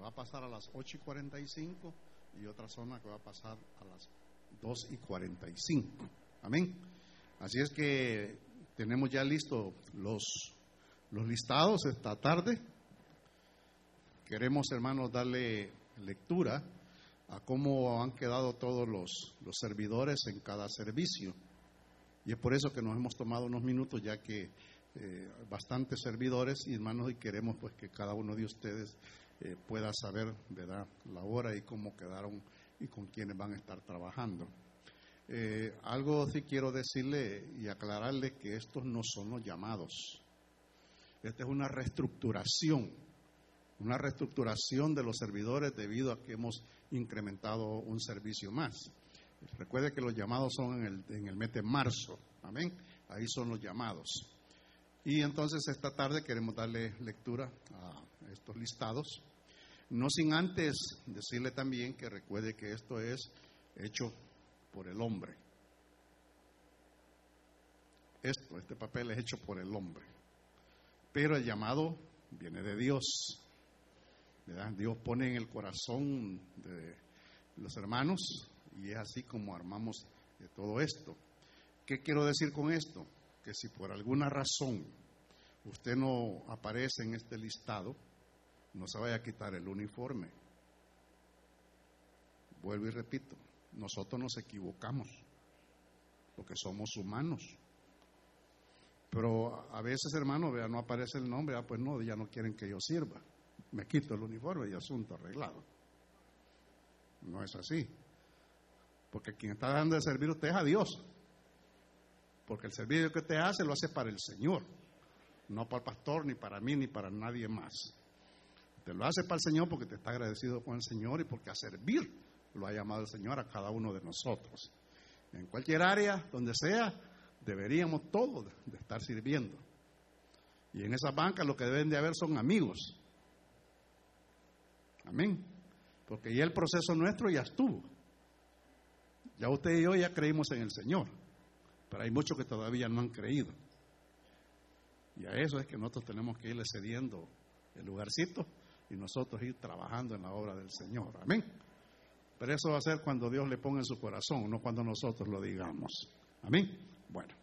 va a pasar a las 8 y 45 y otra zona que va a pasar a las 2 y 45. Amén. Así es que tenemos ya listos los, los listados esta tarde. Queremos, hermanos, darle lectura a cómo han quedado todos los, los servidores en cada servicio. Y es por eso que nos hemos tomado unos minutos, ya que eh, bastantes servidores hermanos, y queremos pues que cada uno de ustedes eh, pueda saber, ¿verdad?, la hora y cómo quedaron y con quiénes van a estar trabajando. Eh, algo sí quiero decirle y aclararle que estos no son los llamados. Esta es una reestructuración, una reestructuración de los servidores debido a que hemos incrementado un servicio más. Recuerde que los llamados son en el, en el mes de marzo, amén. Ahí son los llamados. Y entonces esta tarde queremos darle lectura a estos listados. No sin antes decirle también que recuerde que esto es hecho por el hombre. Esto, este papel es hecho por el hombre. Pero el llamado viene de Dios. Dios pone en el corazón de los hermanos y es así como armamos todo esto. ¿Qué quiero decir con esto? Que si por alguna razón usted no aparece en este listado, no se vaya a quitar el uniforme. Vuelvo y repito, nosotros nos equivocamos, porque somos humanos. Pero a veces, hermano, vea, no aparece el nombre, ah, pues no, ya no quieren que yo sirva. Me quito el uniforme y asunto arreglado. No es así. Porque quien está dando de servir usted es a Dios. Porque el servicio que usted hace lo hace para el Señor. No para el pastor, ni para mí, ni para nadie más. Te lo hace para el Señor porque te está agradecido con el Señor y porque a servir lo ha llamado el Señor a cada uno de nosotros. En cualquier área, donde sea, deberíamos todos de estar sirviendo. Y en esa banca lo que deben de haber son amigos. Amén. Porque ya el proceso nuestro ya estuvo. Ya usted y yo ya creímos en el Señor. Pero hay muchos que todavía no han creído. Y a eso es que nosotros tenemos que irle cediendo el lugarcito y nosotros ir trabajando en la obra del Señor. Amén. Pero eso va a ser cuando Dios le ponga en su corazón, no cuando nosotros lo digamos. Amén. Bueno.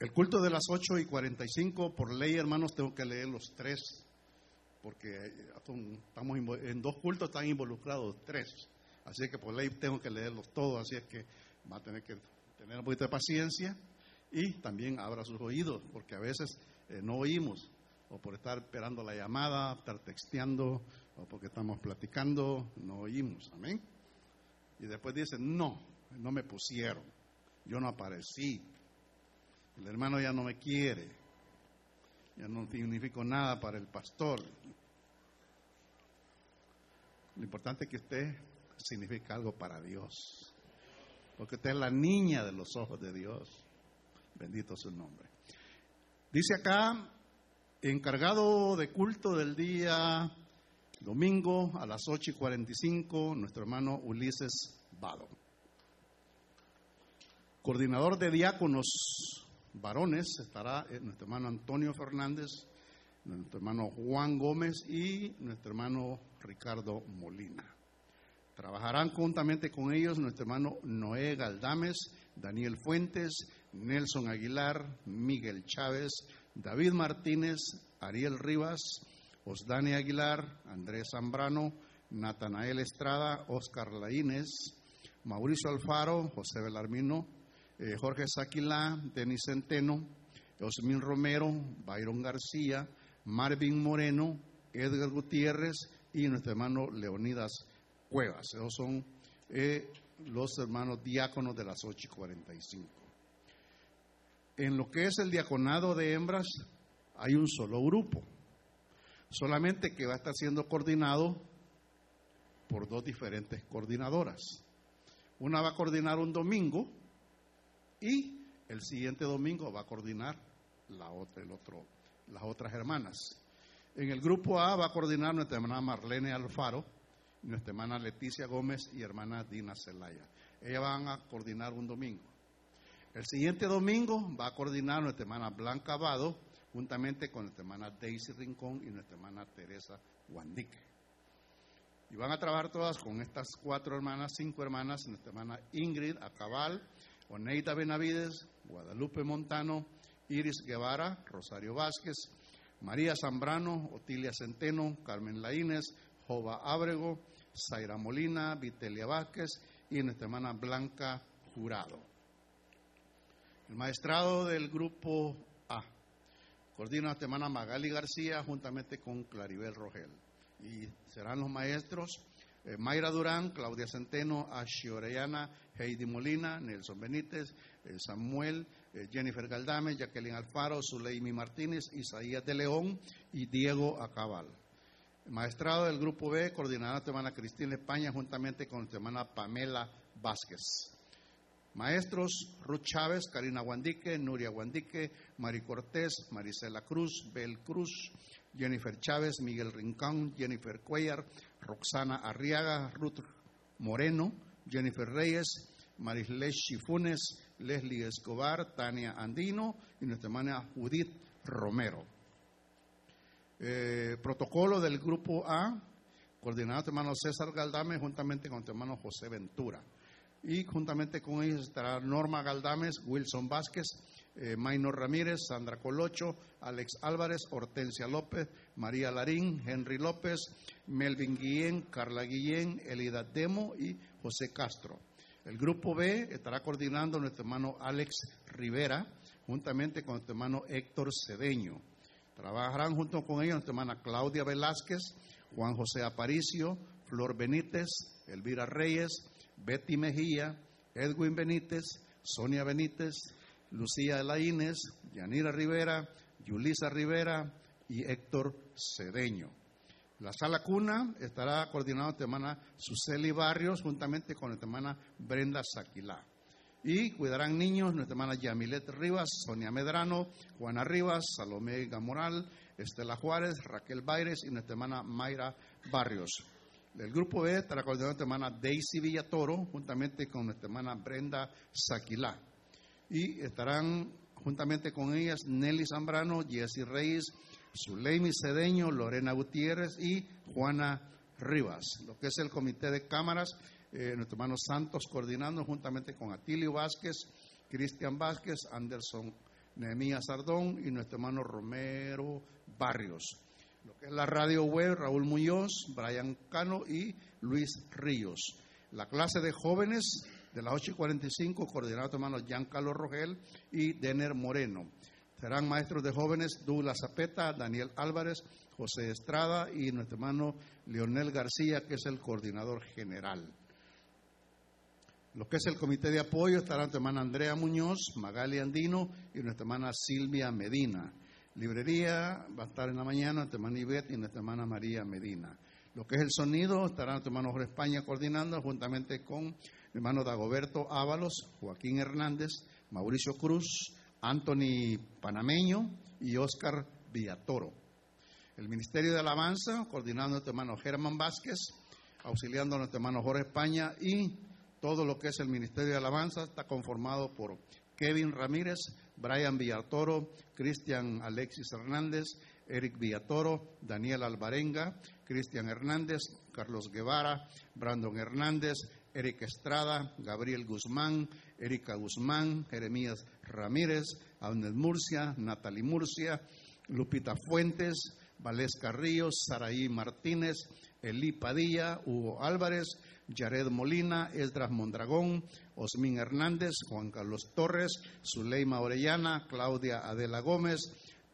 El culto de las 8 y 45, por ley, hermanos, tengo que leer los tres, porque estamos en dos cultos están involucrados tres. Así que por ley tengo que leerlos todos, así es que va a tener que tener un poquito de paciencia y también abra sus oídos, porque a veces eh, no oímos, o por estar esperando la llamada, estar texteando, o porque estamos platicando, no oímos, amén. Y después dicen, no, no me pusieron, yo no aparecí, el hermano ya no me quiere, ya no significo nada para el pastor. Lo importante es que usted significa algo para Dios, porque usted es la niña de los ojos de Dios. Bendito su nombre. Dice acá, encargado de culto del día domingo a las 8 y 45, nuestro hermano Ulises Vado. Coordinador de diáconos varones estará eh, nuestro hermano Antonio Fernández, nuestro hermano Juan Gómez y nuestro hermano Ricardo Molina. Trabajarán juntamente con ellos nuestro hermano Noé Galdames, Daniel Fuentes, Nelson Aguilar, Miguel Chávez, David Martínez, Ariel Rivas, Osdani Aguilar, Andrés Zambrano, Natanael Estrada, Oscar Laínez, Mauricio Alfaro, José Belarmino, eh, Jorge Saquilá, Denis Centeno, Osmin Romero, Byron García, Marvin Moreno, Edgar Gutiérrez y nuestro hermano Leonidas Cuevas. Esos son eh, los hermanos diáconos de las 8 y 45. En lo que es el diaconado de hembras, hay un solo grupo, solamente que va a estar siendo coordinado por dos diferentes coordinadoras. Una va a coordinar un domingo y el siguiente domingo va a coordinar la otra, el otro, las otras hermanas. En el grupo A va a coordinar nuestra hermana Marlene Alfaro, nuestra hermana Leticia Gómez y hermana Dina Celaya. Ellas van a coordinar un domingo. El siguiente domingo va a coordinar nuestra hermana Blanca Vado, juntamente con nuestra hermana Daisy Rincón y nuestra hermana Teresa Guandique. Y van a trabajar todas con estas cuatro hermanas, cinco hermanas, nuestra hermana Ingrid Acabal, Oneida Benavides, Guadalupe Montano, Iris Guevara, Rosario Vázquez, María Zambrano, Otilia Centeno, Carmen Laínez, Jova Ábrego, Zaira Molina, Vitelia Vázquez y nuestra hermana Blanca Jurado. El maestrado del grupo A coordina nuestra hermana Magali García juntamente con Claribel Rogel. Y serán los maestros eh, Mayra Durán, Claudia Centeno, Ashi Orellana, Heidi Molina, Nelson Benítez, eh, Samuel, eh, Jennifer Galdame, Jacqueline Alfaro, Zuleimi Martínez, Isaías de León y Diego Acabal. Maestrado del Grupo B, coordinadora hermana Cristina España, juntamente con nuestra hermana Pamela Vázquez. Maestros, Ruth Chávez, Karina Guandique, Nuria Guandique, Mari Cortés, Marisela Cruz, Bel Cruz, Jennifer Chávez, Miguel Rincón, Jennifer Cuellar, Roxana Arriaga, Ruth Moreno, Jennifer Reyes, Marisles Chifunes, Leslie Escobar, Tania Andino y nuestra hermana Judith Romero. Eh, protocolo del grupo A, coordinado nuestro hermano César Galdame, juntamente con nuestro hermano José Ventura. Y juntamente con ellos estará Norma Galdames, Wilson Vázquez, eh, Maynor Ramírez, Sandra Colocho, Alex Álvarez, Hortensia López, María Larín, Henry López, Melvin Guillén, Carla Guillén, Elida Demo y José Castro. El grupo B estará coordinando nuestro hermano Alex Rivera, juntamente con nuestro hermano Héctor Cedeño. Trabajarán junto con ellos nuestra hermana Claudia Velázquez, Juan José Aparicio, Flor Benítez, Elvira Reyes, Betty Mejía, Edwin Benítez, Sonia Benítez, Lucía Elaínez, Yanira Rivera, Yulisa Rivera y Héctor Cedeño. La sala cuna estará coordinada nuestra hermana Suseli Barrios juntamente con nuestra hermana Brenda Saquilá. Y cuidarán niños nuestra hermana Yamilet Rivas, Sonia Medrano, Juana Rivas, Salomé Gamoral, Estela Juárez, Raquel Baires y nuestra hermana Mayra Barrios. El grupo B estará coordinado nuestra hermana Daisy Villatoro juntamente con nuestra hermana Brenda Saquilá. Y estarán juntamente con ellas Nelly Zambrano, Jessy Reyes, Zuleimi Cedeño, Lorena Gutiérrez y Juana Rivas. Lo que es el comité de cámaras, eh, nuestro hermano Santos coordinando juntamente con Atilio Vázquez, Cristian Vázquez, Anderson Nehemías Sardón y nuestro hermano Romero Barrios. Lo que es la radio web, Raúl Muñoz, Brian Cano y Luis Ríos. La clase de jóvenes de las 8 y 45, coordinado nuestro hermano Giancarlo Rogel y Denner Moreno. Serán maestros de jóvenes Douglas Zapeta, Daniel Álvarez, José Estrada y nuestro hermano Leonel García, que es el coordinador general. Lo que es el comité de apoyo estará nuestra hermana Andrea Muñoz, Magali Andino y nuestra hermana Silvia Medina. Librería va a estar en la mañana nuestra hermana Ivette y nuestra hermana María Medina. Lo que es el sonido estará nuestro hermano Jorge España coordinando juntamente con mi hermano Dagoberto Ábalos, Joaquín Hernández, Mauricio Cruz, Anthony Panameño y Oscar Villatoro. El Ministerio de Alabanza, coordinando a nuestro hermano Germán Vázquez, auxiliando a nuestro hermano Jorge España y todo lo que es el Ministerio de Alabanza está conformado por Kevin Ramírez, Brian Villatoro, Cristian Alexis Hernández, Eric Villatoro, Daniel Alvarenga, Cristian Hernández, Carlos Guevara, Brandon Hernández, Eric Estrada, Gabriel Guzmán, Erika Guzmán, Jeremías Ramírez, Abner Murcia, Natalie Murcia, Lupita Fuentes, Valesca Ríos, Saraí Martínez, Elí Padilla, Hugo Álvarez, Jared Molina, Esdras Mondragón, Osmín Hernández, Juan Carlos Torres, Zuleima Orellana, Claudia Adela Gómez,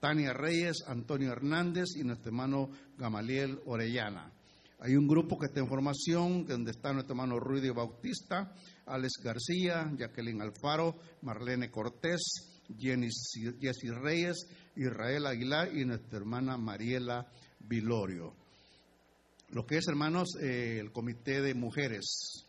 Tania Reyes, Antonio Hernández y nuestro hermano Gamaliel Orellana. Hay un grupo que está en formación, donde está nuestro hermano Ruidio Bautista, Alex García, Jacqueline Alfaro, Marlene Cortés, Jessy Reyes, Israel Aguilar y nuestra hermana Mariela Vilorio. Lo que es, hermanos, eh, el comité de mujeres.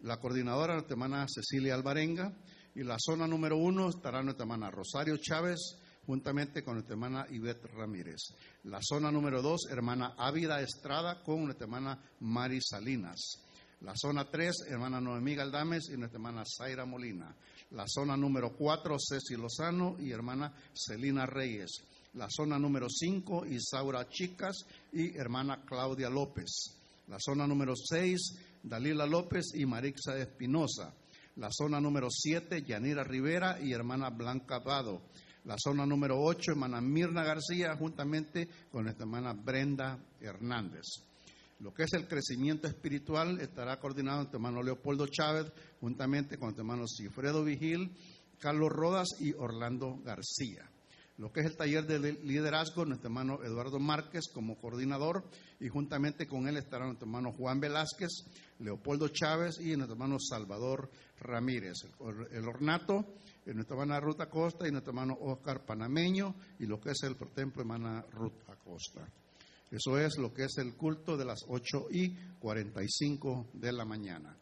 La coordinadora, nuestra hermana Cecilia Alvarenga, y la zona número uno estará nuestra hermana Rosario Chávez, juntamente con nuestra hermana Ivette Ramírez. La zona número dos, hermana Ávida Estrada, con nuestra hermana Mari Salinas. La zona 3, hermana Noemí Galdames y nuestra hermana Zaira Molina. La zona número 4, Ceci Lozano y hermana Celina Reyes. La zona número 5, Isaura Chicas y hermana Claudia López. La zona número 6, Dalila López y Marixa Espinosa. La zona número 7, Yanira Rivera y hermana Blanca Vado. La zona número 8, hermana Mirna García, juntamente con nuestra hermana Brenda Hernández. Lo que es el crecimiento espiritual estará coordinado nuestro hermano Leopoldo Chávez, juntamente con nuestro hermano Cifredo Vigil, Carlos Rodas y Orlando García. Lo que es el taller de liderazgo, nuestro hermano Eduardo Márquez como coordinador y juntamente con él estará nuestro hermano Juan Velázquez, Leopoldo Chávez y nuestro hermano Salvador Ramírez. El, ornato, nuestra hermana Ruth Acosta y nuestro hermano Oscar Panameño y lo que es el templo hermana Ruth Acosta. Eso es lo que es el culto de las 8 y 45 de la mañana.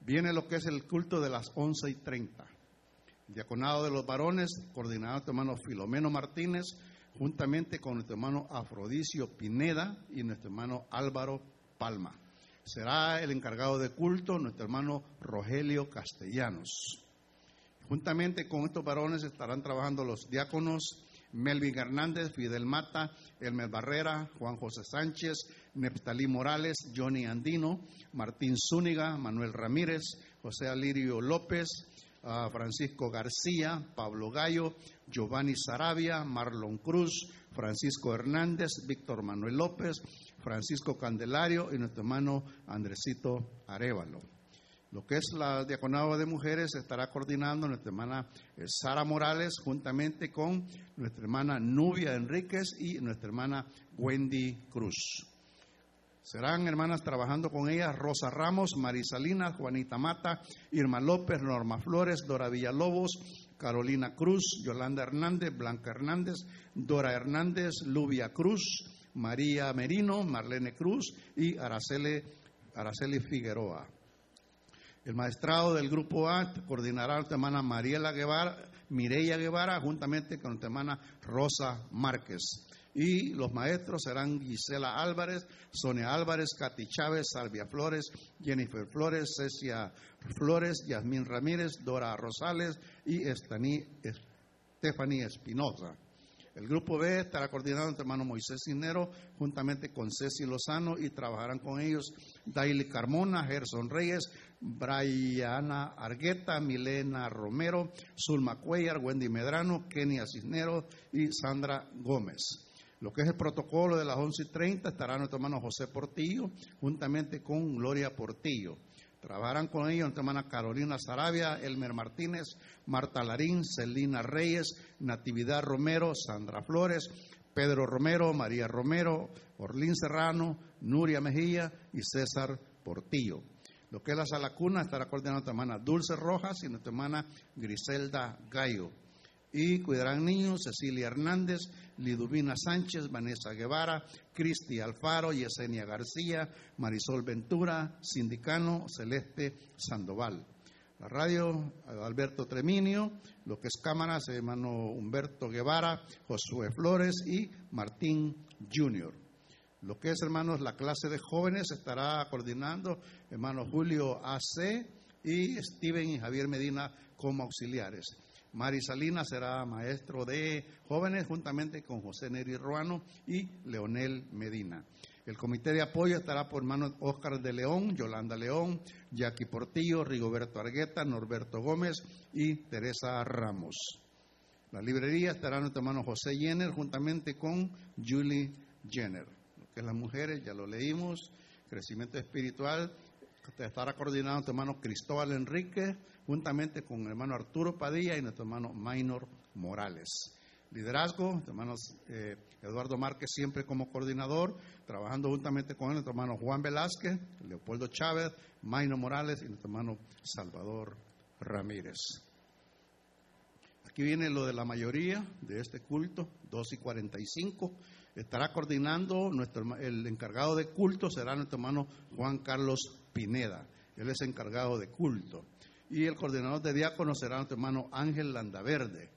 Viene lo que es el culto de las 11 y 30. Diaconado de los varones, coordinado nuestro hermano Filomeno Martínez, juntamente con nuestro hermano Afrodicio Pineda y nuestro hermano Álvaro Palma. Será el encargado de culto nuestro hermano Rogelio Castellanos. Juntamente con estos varones estarán trabajando los diáconos Melvin Hernández, Fidel Mata, Elmer Barrera, Juan José Sánchez, Neptalí Morales, Johnny Andino, Martín Zúñiga, Manuel Ramírez, José Alirio López, Francisco García, Pablo Gallo, Giovanni Sarabia, Marlon Cruz, Francisco Hernández, Víctor Manuel López, Francisco Candelario y nuestro hermano Andresito Arevalo. Lo que es la diaconado de mujeres estará coordinando nuestra hermana eh, Sara Morales juntamente con nuestra hermana Nubia Enríquez y nuestra hermana Wendy Cruz. Serán hermanas trabajando con ellas Rosa Ramos, Marisalina, Juanita Mata, Irma López, Norma Flores, Dora Villalobos, Carolina Cruz, Yolanda Hernández, Blanca Hernández, Dora Hernández, Lubia Cruz, María Merino, Marlene Cruz y Araceli, Figueroa. El maestrado del grupo A coordinará a nuestra hermana Mariela Guevara, Mireya Guevara, juntamente con nuestra hermana Rosa Márquez. Y los maestros serán Gisela Álvarez, Sonia Álvarez, Katy Chávez, Salvia Flores, Jennifer Flores, Cecia Flores, Yasmín Ramírez, Dora Rosales y Stephanie Espinosa. El grupo B estará coordinado entre hermano Moisés Cinero, juntamente con Ceci Lozano, y trabajarán con ellos Daily Carmona, Gerson Reyes, Briana Argueta, Milena Romero, Zulma Cuellar, Wendy Medrano, Kenia Cisneros y Sandra Gómez. Lo que es el protocolo de las 11 y 30 estará nuestro hermano José Portillo, juntamente con Gloria Portillo. Trabajarán con ellos nuestra hermana Carolina Sarabia, Elmer Martínez, Marta Larín, Celina Reyes, Natividad Romero, Sandra Flores, Pedro Romero, María Romero, Orlín Serrano, Nuria Mejía y César Portillo. Lo que es la sala cuna estará coordinando nuestra hermana Dulce Rojas y nuestra hermana Griselda Gallo. Y cuidarán niños Cecilia Hernández, Liduvina Sánchez, Vanessa Guevara, Cristi Alfaro, Yesenia García, Marisol Ventura, Sindicano, Celeste Sandoval. La radio, Alberto Treminio, lo que es cámaras, hermano Humberto Guevara, Josué Flores y Martín Junior. Lo que es, hermanos, la clase de jóvenes estará coordinando hermano Julio AC y Steven y Javier Medina como auxiliares. Mari Salinas será maestro de jóvenes juntamente con José Neri Ruano y Leonel Medina. El comité de apoyo estará por manos Óscar de León, Yolanda León, Jackie Portillo, Rigoberto Argueta, Norberto Gómez y Teresa Ramos. La librería estará nuestro hermano José Jenner juntamente con Julie Jenner. Lo que es las mujeres, ya lo leímos, crecimiento espiritual, estará coordinado nuestro hermano Cristóbal Enrique, juntamente con el hermano Arturo Padilla y nuestro hermano Maynor Morales. Liderazgo, nuestro hermano eh, Eduardo Márquez siempre como coordinador, trabajando juntamente con nuestro hermano Juan Velázquez, Leopoldo Chávez, Maynor Morales y nuestro hermano Salvador Ramírez. Aquí viene lo de la mayoría de este culto, 2 y 45. Estará coordinando nuestro, el encargado de culto, será nuestro hermano Juan Carlos Pineda. Él es encargado de culto y el coordinador de diáconos será nuestro hermano Ángel Landaverde,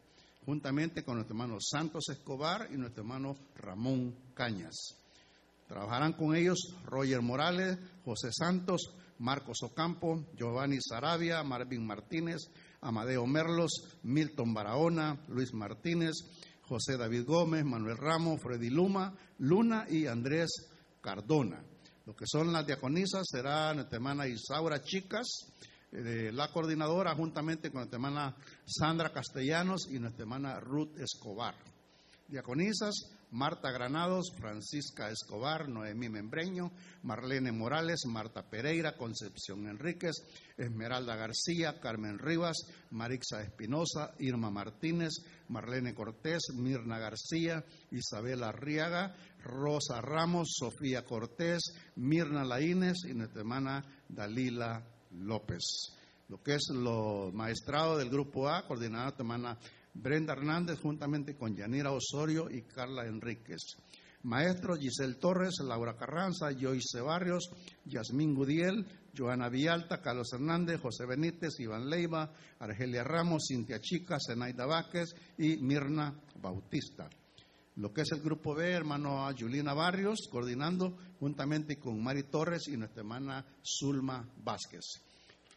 juntamente con nuestro hermano Santos Escobar y nuestro hermano Ramón Cañas. Trabajarán con ellos Roger Morales, José Santos, Marcos Ocampo, Giovanni Sarabia, Marvin Martínez, Amadeo Merlos, Milton Barahona, Luis Martínez, José David Gómez, Manuel Ramos, Freddy Luma, Luna y Andrés Cardona. Lo que son las diaconisas será nuestra hermana Isaura Chicas, eh, la coordinadora, juntamente con nuestra hermana Sandra Castellanos y nuestra hermana Ruth Escobar. Diaconisas, Marta Granados, Francisca Escobar, Noemí Membreño, Marlene Morales, Marta Pereira, Concepción Enríquez, Esmeralda García, Carmen Rivas, Marixa Espinosa, Irma Martínez, Marlene Cortés, Mirna García, Isabela Arriaga, Rosa Ramos, Sofía Cortés, Mirna Laínez y nuestra hermana Dalila López. Lo que es lo maestrado del grupo A, coordinada hermana Brenda Hernández, juntamente con Yanira Osorio y Carla Enríquez. Maestros Giselle Torres, Laura Carranza, Joyce Barrios, Yasmín Gudiel, Joana Villalta, Carlos Hernández, José Benítez, Iván Leiva, Argelia Ramos, Cintia Chica, Zenaida Vázquez y Mirna Bautista. Lo que es el grupo B, hermano Julina Barrios, coordinando juntamente con Mari Torres y nuestra hermana Zulma Vázquez.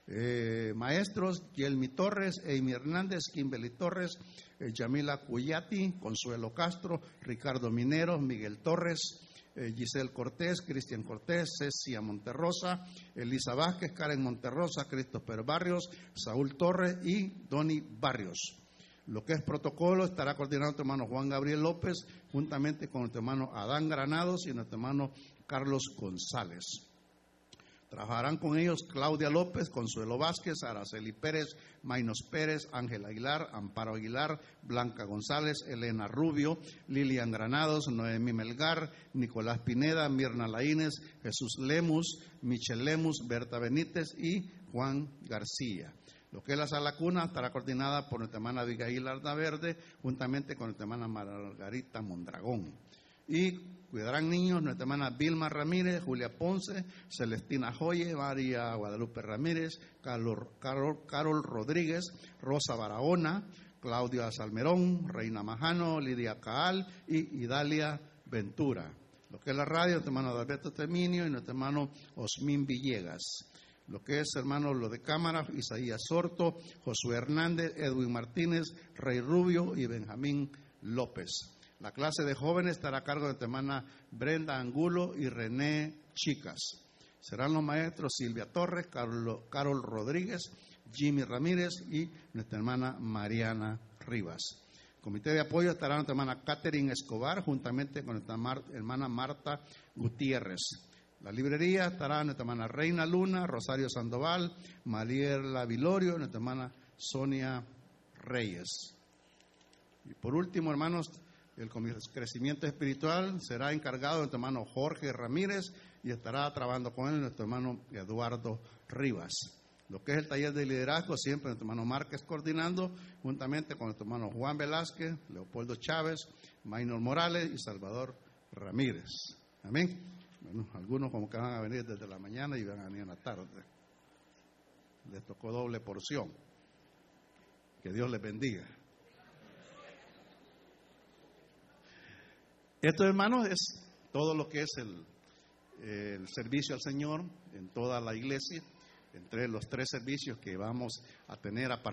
Eh, maestros, Yelmi Torres, Amy Hernández, Kimberly Torres, eh, Yamila Cuyati, Consuelo Castro, Ricardo Minero, Miguel Torres, eh, Giselle Cortés, Cristian Cortés, Cecia Monterrosa, Elisa Vázquez, Karen Monterrosa, Christopher Barrios, Saúl Torres y Doni Barrios. Lo que es protocolo estará coordinado nuestro hermano Juan Gabriel López, juntamente con nuestro hermano Adán Granados y nuestro hermano Carlos González. Trabajarán con ellos Claudia López, Consuelo Vázquez, Araceli Pérez, Mainos Pérez, Ángel Aguilar, Amparo Aguilar, Blanca González, Elena Rubio, Lilian Granados, Noemí Melgar, Nicolás Pineda, Mirna Laínez, Jesús Lemus, Michel Lemus, Berta Benítez y Juan García. Lo que es la sala cuna estará coordinada por nuestra hermana Abigail Verde, juntamente con nuestra hermana Margarita Mondragón. Y Cuidarán niños nuestra hermana Vilma Ramírez, Julia Ponce, Celestina Joye, María Guadalupe Ramírez, Carol, Rodríguez, Rosa Barahona, Claudia Salmerón, Reina Majano, Lidia Caal y Idalia Ventura. Lo que es la radio, nuestro hermano Alberto Terminio y nuestro hermano Osmín Villegas. Lo que es hermano lo de cámara, Isaías Sorto, Josué Hernández, Edwin Martínez, Rey Rubio y Benjamín López. La clase de jóvenes estará a cargo de hermana Brenda Angulo y René Chicas. Serán los maestros Silvia Torres, Carol, Rodríguez, Jimmy Ramírez y nuestra hermana Mariana Rivas. Comité de apoyo estará nuestra hermana Catherine Escobar juntamente con nuestra hermana Marta Gutiérrez. La librería estará nuestra hermana Reina Luna, Rosario Sandoval, Mariela Vilorio, nuestra hermana Sonia Reyes. Y por último, hermanos, el crecimiento espiritual será encargado de nuestro hermano Jorge Ramírez y estará trabajando con él nuestro hermano Eduardo Rivas. Lo que es el taller de liderazgo, siempre nuestro hermano Márquez coordinando, juntamente con nuestro hermano Juan Velázquez, Leopoldo Chávez, Maynor Morales y Salvador Ramírez. Amén. Bueno, algunos como que van a venir desde la mañana y van a venir en la tarde. Les tocó doble porción. Que Dios les bendiga. Esto, hermanos, es todo lo que es el, servicio al Señor en toda la iglesia, entre los tres servicios que vamos a tener a partir